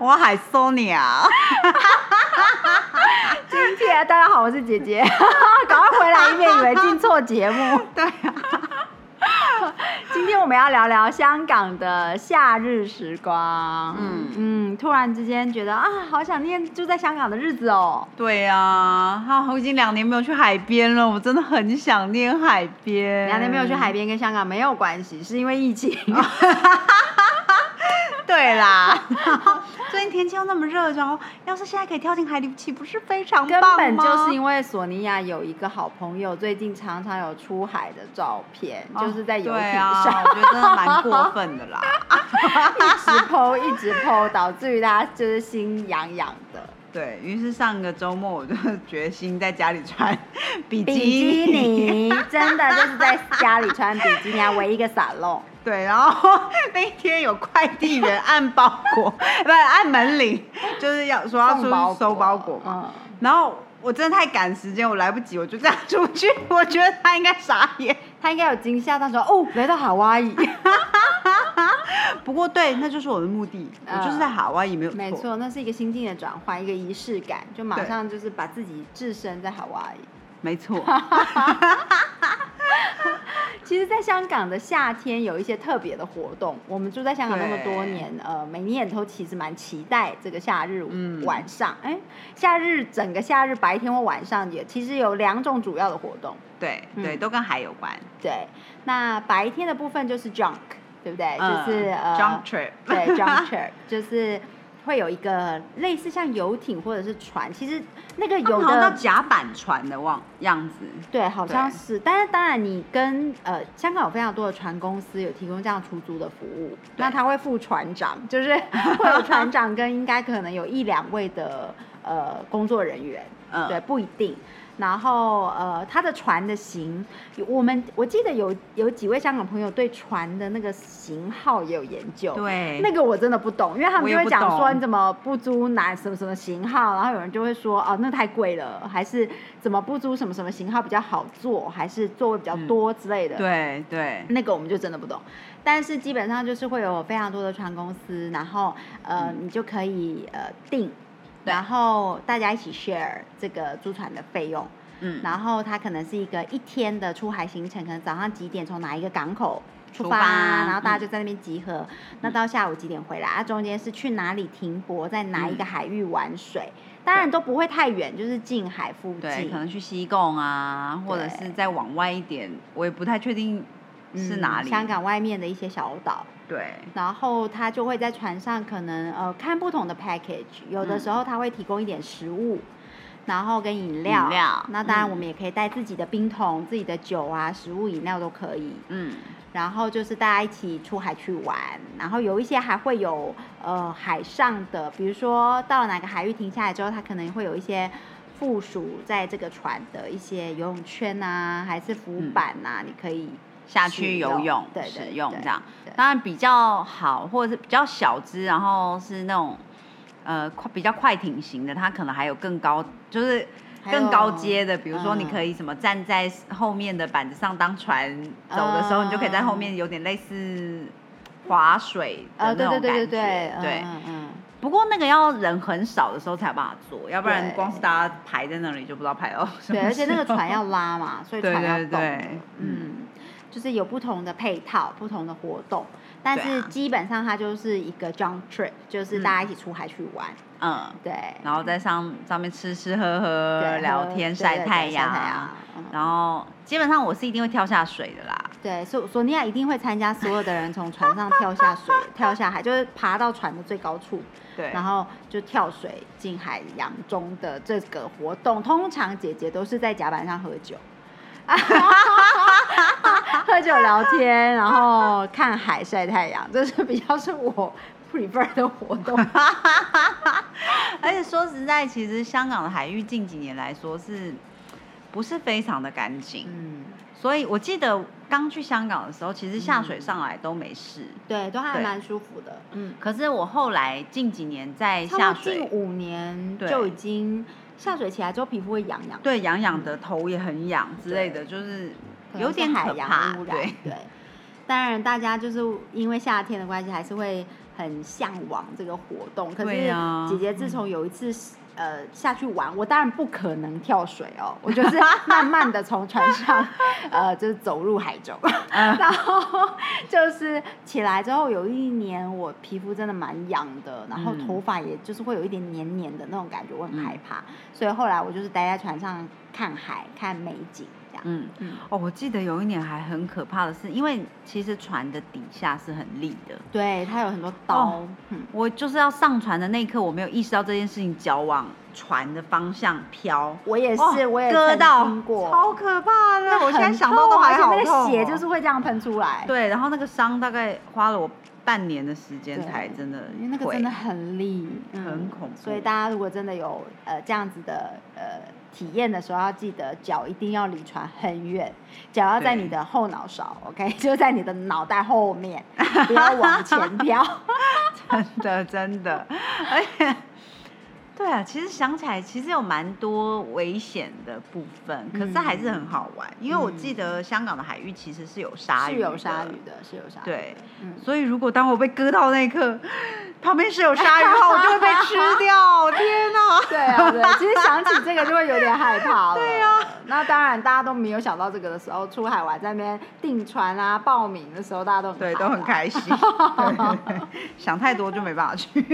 我系 Sonia。今天大家好，我是姐姐，赶快回来，以免以为进错节目。对啊，今天我们要聊聊香港的夏日时光。嗯嗯，突然之间觉得啊，好想念住在香港的日子哦。对啊，哈，我已经两年没有去海边了，我真的很想念海边。两年没有去海边跟香港没有关系，是因为疫情。对啦，最近天气又那么热，然后要是现在可以跳进海里，岂不是非常棒吗？根本就是因为索尼娅有一个好朋友，最近常常有出海的照片，就是在游艇上，我觉得真的蛮过分的啦，一直剖一直剖，导致于大家就是心痒痒的。对于是上个周末，我就决心在家里穿比基尼，真的就是在家里穿比基尼，唯一个散漏。对，然后 那一天有快递员按包裹，不是按门铃，就是要说要出去收包裹嘛。然后我真的太赶时间，我来不及，我就这样出去。我觉得他应该傻眼，他应该有惊吓，他说：“哦，来到海哇伊。”不过对，那就是我的目的，我就是在海哇伊，没有错。没错，那是一个心境的转换，一个仪式感，就马上就是把自己置身在海哇伊。没错。其实，在香港的夏天有一些特别的活动。我们住在香港那么多年，呃，每年都其实蛮期待这个夏日晚上。哎，夏日整个夏日白天或晚上也其实有两种主要的活动。对对，都跟海有关。对，那白天的部分就是 junk，对不对？就是呃，junk trip。对，junk trip 就是。会有一个类似像游艇或者是船，其实那个有的甲板船的望样子，对，好像是。但是当然，你跟呃香港有非常多的船公司有提供这样出租的服务，那他会付船长，就是会有船长跟应该可能有一两位的呃工作人员，嗯，对，不一定。然后呃，他的船的型，我们我记得有有几位香港朋友对船的那个型号也有研究。对，那个我真的不懂，因为他们就会讲说你怎么不租哪什么什么型号，然后有人就会说哦那太贵了，还是怎么不租什么什么型号比较好坐，还是座位比较多之类的。对对，那个我们就真的不懂。但是基本上就是会有非常多的船公司，然后呃你就可以呃订。然后大家一起 share 这个租船的费用，嗯，然后它可能是一个一天的出海行程，可能早上几点从哪一个港口出发，然后大家就在那边集合，那到下午几点回来，啊，中间是去哪里停泊，在哪一个海域玩水，当然都不会太远，就是近海附近，可能去西贡啊，或者是再往外一点，我也不太确定是哪里，香港外面的一些小岛。对，然后他就会在船上，可能呃看不同的 package，有的时候他会提供一点食物，然后跟饮料。饮料。那当然我们也可以带自己的冰桶、自己的酒啊、食物、饮料都可以。嗯。然后就是大家一起出海去玩，然后有一些还会有呃海上的，比如说到了哪个海域停下来之后，它可能会有一些附属在这个船的一些游泳圈啊，还是浮板呐，你可以。下去游泳使用这样，当然比较好，或者是比较小只，然后是那种呃快比较快艇型的，它可能还有更高，就是更高阶的，比如说你可以什么站在后面的板子上当船走的时候，你就可以在后面有点类似划水的那种感觉。对对对对对，嗯嗯。不过那个要人很少的时候才有办法做，要不然光是大家排在那里就不知道排到什么。对，而且那个船要拉嘛，所以船要动。嗯。就是有不同的配套、不同的活动，但是基本上它就是一个 junk trip，就是大家一起出海去玩。嗯，对。然后在上上面吃吃喝喝、聊天、晒太阳。然后基本上我是一定会跳下水的啦。对，索索尼娅一定会参加所有的人从船上跳下水、跳下海，就是爬到船的最高处，对，然后就跳水进海洋中的这个活动。通常姐姐都是在甲板上喝酒。喝酒聊天，然后看海晒太阳，这是比较是我 prefer 的活动。而且说实在，其实香港的海域近几年来说是不是非常的干净？嗯，所以我记得刚去香港的时候，其实下水上来都没事，对，都还蛮舒服的。嗯，可是我后来近几年在下水，近五年就已经下水起来之后皮肤会痒痒，对，痒痒的头也很痒之类的，就是有点海洋污染。对对，当然大家就是因为夏天的关系，还是会。很向往这个活动，可是姐姐自从有一次呃下去玩，我当然不可能跳水哦，我就是慢慢的从船上呃就是走入海中，然后就是起来之后有一年我皮肤真的蛮痒的，然后头发也就是会有一点黏黏的那种感觉，我很害怕，所以后来我就是待在船上看海看美景这样。嗯嗯哦，我记得有一年还很可怕的是，因为其实船的底下是很利的，对，它有很多刀。我就是要上船的那一刻，我没有意识到这件事情，脚往船的方向飘。我也是，我也割到过，超可怕的。我现在想到都还好痛。血就是会这样喷出来。对，然后那个伤大概花了我半年的时间才真的，因为那个真的很利，很恐怖。所以大家如果真的有呃这样子的呃。体验的时候要记得脚一定要离船很远，脚要在你的后脑勺，OK，就在你的脑袋后面，不要往前 飘。真的真的，而且。对啊，其实想起来，其实有蛮多危险的部分，可是还是很好玩。因为我记得香港的海域其实是有鲨鱼，是有鲨鱼的，是有鲨鱼。对，所以如果当我被割到那一刻，旁边是有鲨鱼的话，我就会被吃掉。天哪！对啊，对，其实想起这个就会有点害怕了。对啊，那当然大家都没有想到这个的时候，出海玩在那边订船啊、报名的时候，大家都对都很开心。想太多就没办法去。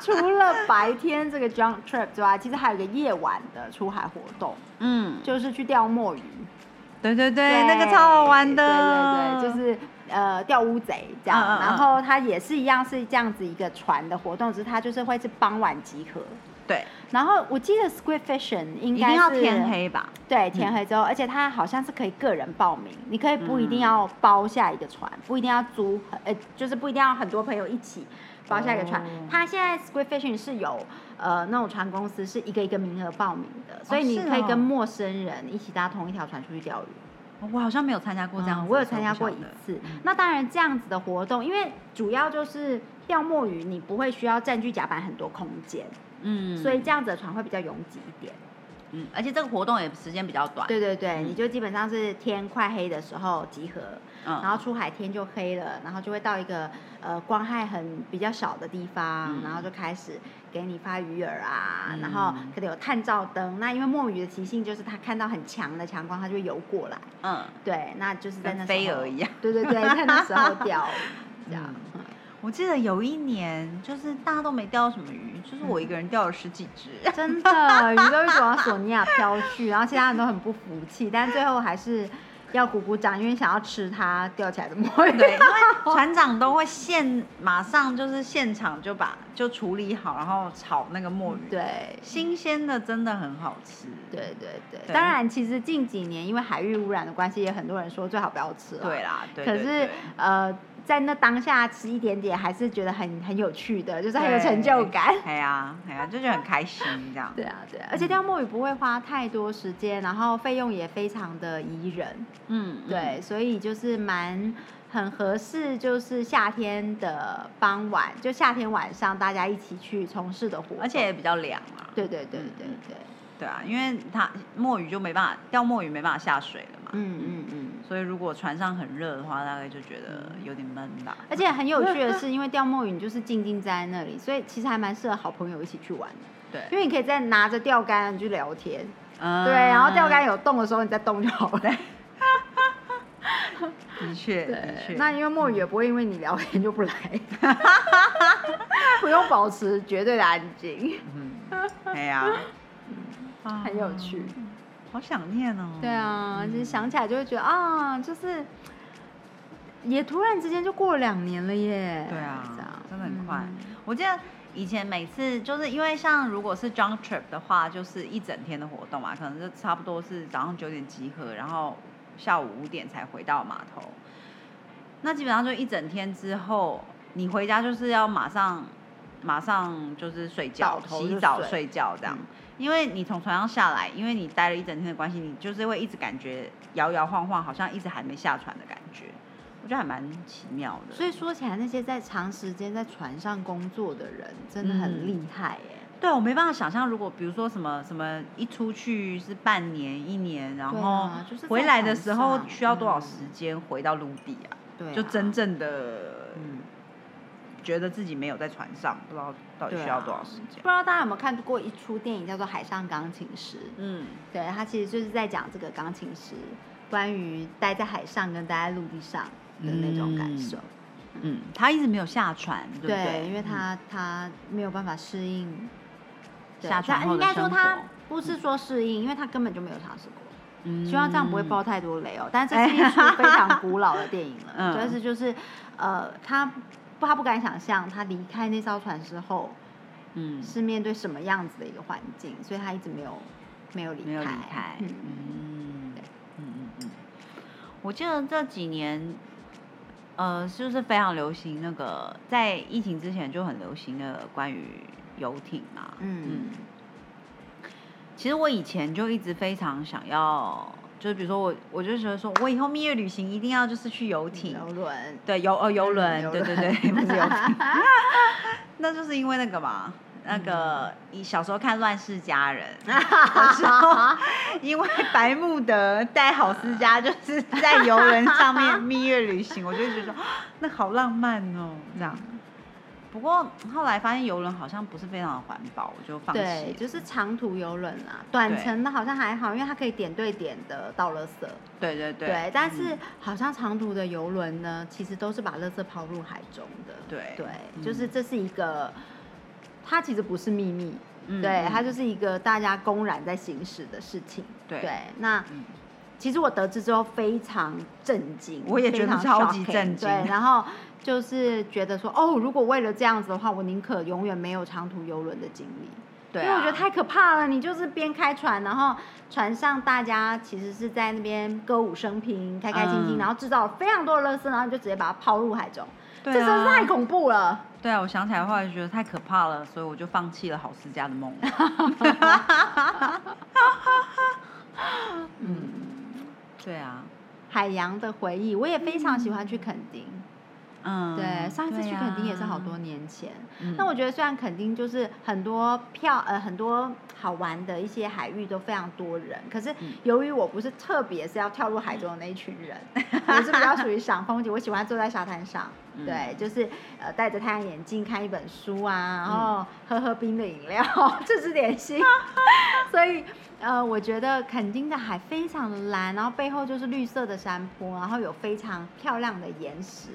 除了白天这个。Junk trip 之外，其实还有个夜晚的出海活动，嗯，就是去钓墨鱼。对对对，那个超好玩的。对对对，就是呃钓乌贼这样，然后它也是一样是这样子一个船的活动，只是它就是会是傍晚集合。对，然后我记得 squid fishing 应该要天黑吧？对，天黑之后，而且它好像是可以个人报名，你可以不一定要包下一个船，不一定要租，呃，就是不一定要很多朋友一起。包下一个船，它现在 Squid Fishing 是有呃那种船公司是一个一个名额报名的，所以你可以跟陌生人一起搭同一条船出去钓鱼。我好像没有参加过这样，我有参加过一次。那当然这样子的活动，因为主要就是钓墨鱼，你不会需要占据甲板很多空间，嗯，所以这样子的船会比较拥挤一点。嗯，而且这个活动也时间比较短。对对对，你就基本上是天快黑的时候集合，然后出海天就黑了，然后就会到一个呃光害很比较少的地方，然后就开始给你发鱼饵啊，然后可能有探照灯。那因为墨鱼的习性就是它看到很强的强光，它就会游过来。嗯，对，那就是在那飞蛾一样。对对对，在那时候钓这样。我记得有一年，就是大家都没钓到什么鱼，就是我一个人钓了十几只，真的鱼都一直往索尼娅飘去，然后其他人都很不服气，但最后还是要鼓鼓掌，因为想要吃它钓起来的墨鱼。对，因为 船长都会现马上就是现场就把就处理好，然后炒那个墨鱼。对，新鲜的真的很好吃。对对对，当然其实近几年因为海域污染的关系，也很多人说最好不要吃了。对啦，可是呃。在那当下吃一点点，还是觉得很很有趣的，就是很有成就感。对啊，对啊，就觉得很开心这样。对啊，对啊，而且钓墨鱼不会花太多时间，然后费用也非常的宜人。嗯，对，所以就是蛮很合适，就是夏天的傍晚，就夏天晚上大家一起去从事的活动，而且也比较凉啊。对对对对对。对啊，因为它墨鱼就没办法钓墨鱼，没办法下水了嘛。嗯嗯嗯。所以如果船上很热的话，大概就觉得有点闷吧。而且很有趣的 是，因为钓墨鱼你就是静静在那里，所以其实还蛮适合好朋友一起去玩的。对。因为你可以在拿着钓竿去聊天。嗯。对，然后钓竿有动的时候，你再动就好了。的确，的确。那因为墨鱼也不会因为你聊天就不来。不用保持绝对的安静。嗯。对呀。很有趣，好想念哦。对啊，就是想起来就会觉得啊，就是也突然之间就过了两年了耶。对啊，真的很快。我记得以前每次就是因为像如果是 junk trip 的话，就是一整天的活动嘛，可能就差不多是早上九点集合，然后下午五点才回到码头。那基本上就一整天之后，你回家就是要马上马上就是睡觉、洗澡、睡觉这样，因为你从船上下来，因为你待了一整天的关系，你就是会一直感觉摇摇晃晃，好像一直还没下船的感觉。我觉得还蛮奇妙的。所以说起来，那些在长时间在船上工作的人真的很厉害耶。对，我没办法想象，如果比如说什么什么一出去是半年、一年，然后回来的时候需要多少时间回到陆地啊？对，就真正的嗯，觉得自己没有在船上，不知道到底需要多少时间。不知道大家有没有看过一出电影叫做《海上钢琴师》？嗯，对，他其实就是在讲这个钢琴师关于待在海上跟待在陆地上的那种感受。嗯，他一直没有下船，对不对？因为他他没有办法适应。下船后应该说他不是说适应，因为他根本就没有尝试过。嗯，希望这样不会爆太多雷哦。但是这是一出 非常古老的电影了，但是就是呃，他不他不敢想象他离开那艘船之后，嗯，是面对什么样子的一个环境，所以他一直没有没有离开。没有离开。嗯嗯嗯嗯。我记得这几年，呃，就是非常流行那个，在疫情之前就很流行的关于。游艇嘛，嗯，其实我以前就一直非常想要，就是比如说我，我就觉得说，我以后蜜月旅行一定要就是去游艇、游轮，对，游哦游轮，对对对，不是游 艇，那就是因为那个嘛，那个你小时候看《乱世佳人》因为白慕德带郝思嘉就是在游轮上面蜜月旅行，我就觉得说 那好浪漫哦，这样。不过后来发现游轮好像不是非常的环保，我就放弃。对，就是长途游轮啊，短程的好像还好，因为它可以点对点的倒垃圾。对对对。对，但是好像长途的游轮呢，其实都是把垃圾抛入海中的。对对，就是这是一个，它其实不是秘密，对，它就是一个大家公然在行使的事情。对，那其实我得知之后非常震惊，我也觉得超级震惊。对，然后。就是觉得说，哦，如果为了这样子的话，我宁可永远没有长途游轮的经历。对，因为我觉得太可怕了。你就是边开船，然后船上大家其实是在那边歌舞升平、开开心心，然后制造非常多的垃圾，然后就直接把它抛入海中。这真是太恐怖了。对啊，我想起来的话就觉得太可怕了，所以我就放弃了好思家的梦。嗯，对啊，海洋的回忆，我也非常喜欢去垦丁。嗯，对，上一次去垦丁也是好多年前。那我觉得虽然垦丁就是很多票呃很多好玩的一些海域都非常多人，可是由于我不是特别是要跳入海中的那一群人，我是比较属于赏风景，我喜欢坐在沙滩上，对，就是呃戴着太阳眼镜看一本书啊，然后喝喝冰的饮料，吃吃点心。所以呃，我觉得垦丁的海非常的蓝，然后背后就是绿色的山坡，然后有非常漂亮的岩石。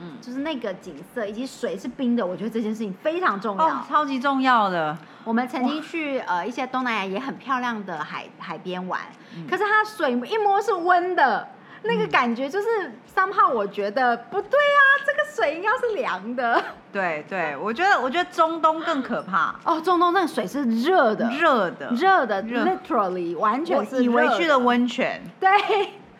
嗯，就是那个景色以及水是冰的，我觉得这件事情非常重要，超级重要的。我们曾经去呃一些东南亚也很漂亮的海海边玩，可是它水一摸是温的，那个感觉就是三号，我觉得不对啊，这个水应该是凉的。对对，我觉得我觉得中东更可怕。哦，中东那个水是热的，热的，热的，literally 完全是以为去了温泉，对。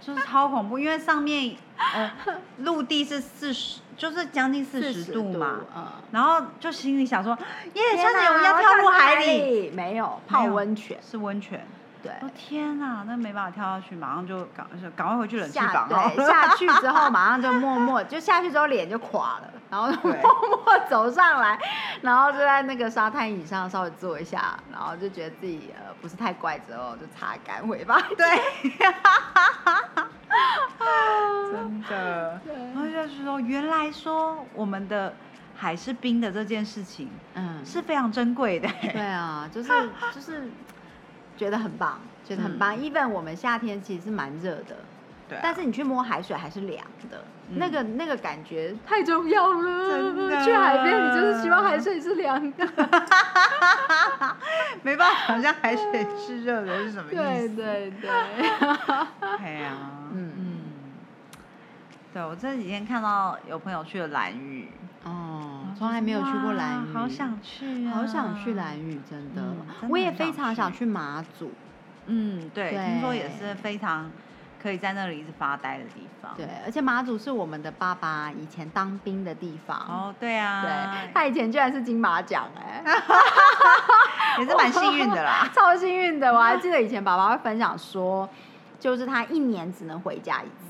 就是超恐怖，因为上面呃 陆地是四十，就是将近四十度嘛，嗯，然后就心里想说，耶，差点我要跳入海里，没有。泡温泉，是温泉，对，我天哪，那没办法跳下去，马上就赶赶快回去冷气房，对，下去之后 马上就默默就下去之后脸就垮了，然后 默默走上来，然后就在那个沙滩椅上稍微坐一下，然后就觉得自己呃不是太怪，之后就擦干尾巴，对。真的，然后就是说，原来说我们的海是冰的这件事情，嗯，是非常珍贵的。对啊，就是就是觉得很棒，觉得很棒。even 我们夏天其实是蛮热的，对，但是你去摸海水还是凉的，那个那个感觉太重要了。真的，去海边你就是希望海水是凉的，没办法好像海水是热的是什么意思。对对对，哎呀，嗯。嗯。对，我这几天看到有朋友去了蓝屿，哦，从来没有去过蓝屿，好想去，好想去蓝屿，真的，我也非常想去马祖，嗯，对，听说也是非常可以在那里一直发呆的地方。对，而且马祖是我们的爸爸以前当兵的地方。哦，对啊，对，他以前居然是金马奖哎，也是蛮幸运的啦，超幸运的。我还记得以前爸爸会分享说，就是他一年只能回家一次，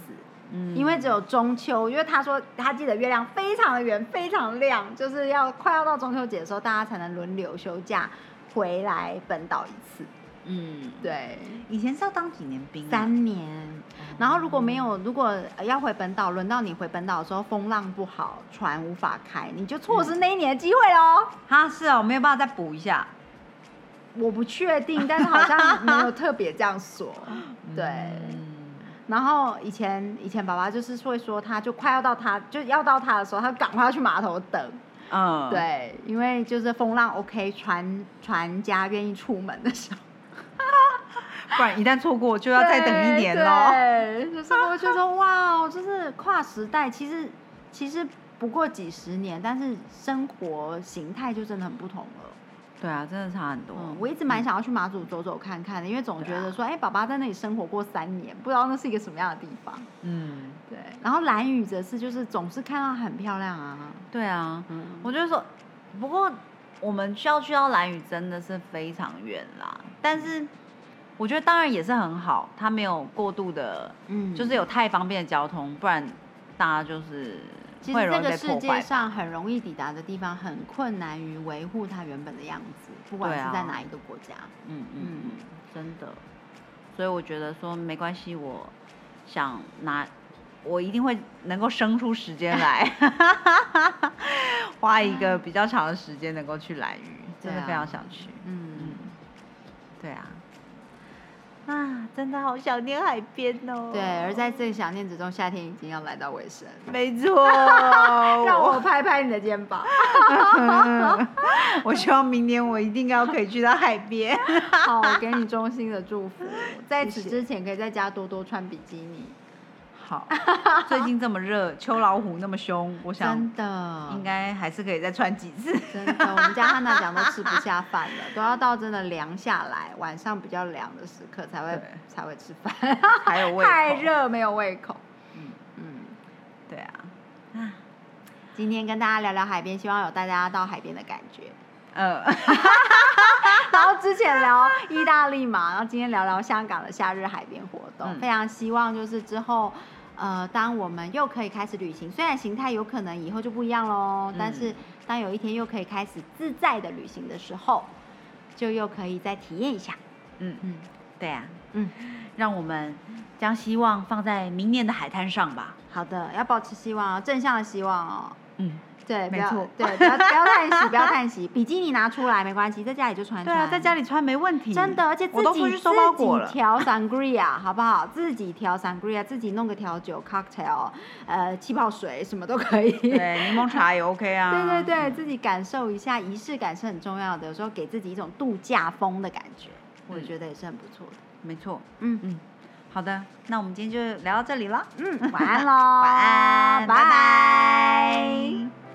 嗯，因为只有中秋，因为他说他记得月亮非常的圆，非常亮，就是要快要到中秋节的时候，大家才能轮流休假回来本岛一次。嗯，对，以前是要当几年兵？三年。然后如果没有，如果要回本岛，轮到你回本岛的时候，风浪不好，船无法开，你就错失那一年的机会喽。哈，是哦，没有办法再补一下。我不确定，但是好像没有特别这样说。对。然后以前以前爸爸就是会说，他就快要到他就要到他的时候，他赶快要去码头等。嗯。对，因为就是风浪 OK，船船家愿意出门的时候。不然一旦错过，就要再等一年喽。对，就是我觉得哇，就是跨时代，其实其实不过几十年，但是生活形态就真的很不同了。对啊，真的差很多。我一直蛮想要去马祖走走看看的，因为总觉得说，哎，爸爸在那里生活过三年，不知道那是一个什么样的地方。嗯，对。然后蓝屿则是就是总是看到很漂亮啊。对啊，嗯，我觉得说，不过我们需要去到蓝屿真的是非常远啦，但是。我觉得当然也是很好，它没有过度的，嗯，就是有太方便的交通，不然大家就是其实这个世界上很容易抵达的地方，很困难于维护它原本的样子，不管是在哪一个国家。嗯嗯，真的。所以我觉得说没关系，我想拿，我一定会能够生出时间来，花一个比较长的时间能够去蓝屿，真的非常想去。嗯嗯，对啊。啊，真的好想念海边哦！对，而在这个想念之中，夏天已经要来到尾声。没错，让我拍拍你的肩膀。我希望明年我一定要可以去到海边。好，我给你衷心的祝福。在此之前，可以在家多多穿比基尼。好，最近这么热，秋老虎那么凶，我想真的应该还是可以再穿几次。真的，我们家汉娜讲都吃不下饭了，都要到真的凉下来，晚上比较凉的时刻才会才会吃饭。还有胃口，太热没有胃口。嗯嗯，对啊。啊，今天跟大家聊聊海边，希望有大家到海边的感觉。嗯。然后之前聊意大利嘛，然后今天聊聊香港的夏日海边活动，非常希望就是之后。呃，当我们又可以开始旅行，虽然形态有可能以后就不一样喽，但是当有一天又可以开始自在的旅行的时候，就又可以再体验一下。嗯嗯，对啊，嗯，让我们将希望放在明年的海滩上吧。好的，要保持希望哦，正向的希望哦。嗯。对，没错，对，不要不要叹息，不要叹息。比基尼拿出来没关系，在家里就穿穿。对啊，在家里穿没问题。真的，而且自己自己调 sangria 好不好？自己调 sangria，自己弄个调酒 cocktail，呃，气泡水什么都可以。对，柠檬茶也 OK 啊。对对对，自己感受一下仪式感是很重要的，有时候给自己一种度假风的感觉，我觉得也是很不错的。没错，嗯嗯，好的，那我们今天就聊到这里了。嗯，晚安喽，晚安，拜拜。